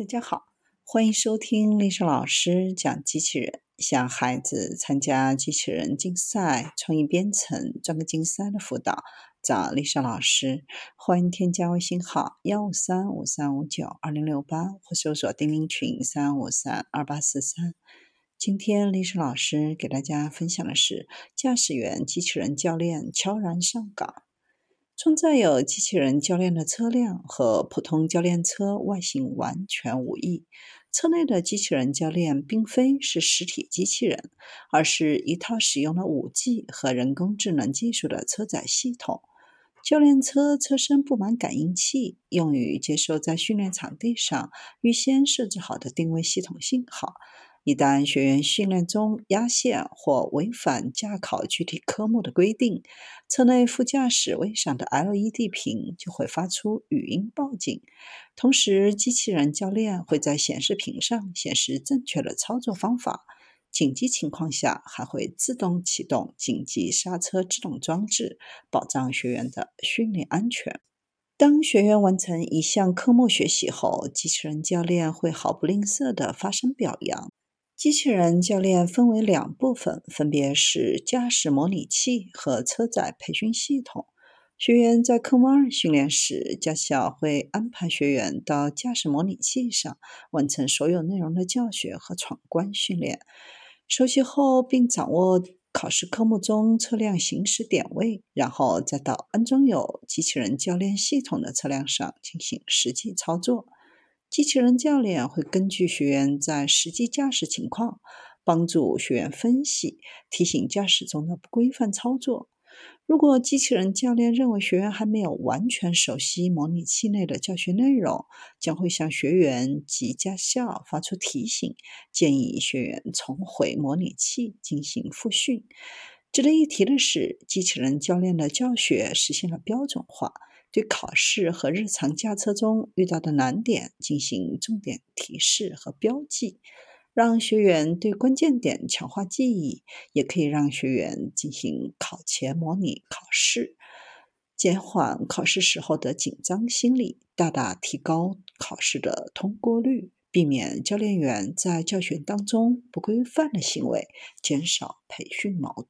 大家好，欢迎收听丽莎老师讲机器人。想孩子参加机器人竞赛、创意编程、专科竞赛的辅导，找丽莎老师。欢迎添加微信号幺五三五三五九二零六八，或搜索钉钉群三五三二八四三。今天丽莎老师给大家分享的是驾驶员机器人教练悄然上岗。存在有机器人教练的车辆和普通教练车外形完全无异。车内的机器人教练并非是实体机器人，而是一套使用了 5G 和人工智能技术的车载系统。教练车车身布满感应器，用于接收在训练场地上预先设置好的定位系统信号。一旦学员训练中压线或违反驾考具体科目的规定，车内副驾驶位上的 LED 屏就会发出语音报警。同时，机器人教练会在显示屏上显示正确的操作方法。紧急情况下，还会自动启动紧急刹车制动装置，保障学员的训练安全。当学员完成一项科目学习后，机器人教练会毫不吝啬地发声表扬。机器人教练分为两部分，分别是驾驶模拟器和车载培训系统。学员在科目二训练时，驾校会安排学员到驾驶模拟器上完成所有内容的教学和闯关训练。熟悉后，并掌握考试科目中车辆行驶点位，然后再到安装有机器人教练系统的车辆上进行实际操作。机器人教练会根据学员在实际驾驶情况，帮助学员分析、提醒驾驶中的不规范操作。如果机器人教练认为学员还没有完全熟悉模拟器内的教学内容，将会向学员及驾校发出提醒，建议学员重回模拟器进行复训。值得一提的是，机器人教练的教学实现了标准化。对考试和日常驾车中遇到的难点进行重点提示和标记，让学员对关键点强化记忆，也可以让学员进行考前模拟考试，减缓考试时候的紧张心理，大大提高考试的通过率，避免教练员在教学当中不规范的行为，减少培训矛盾。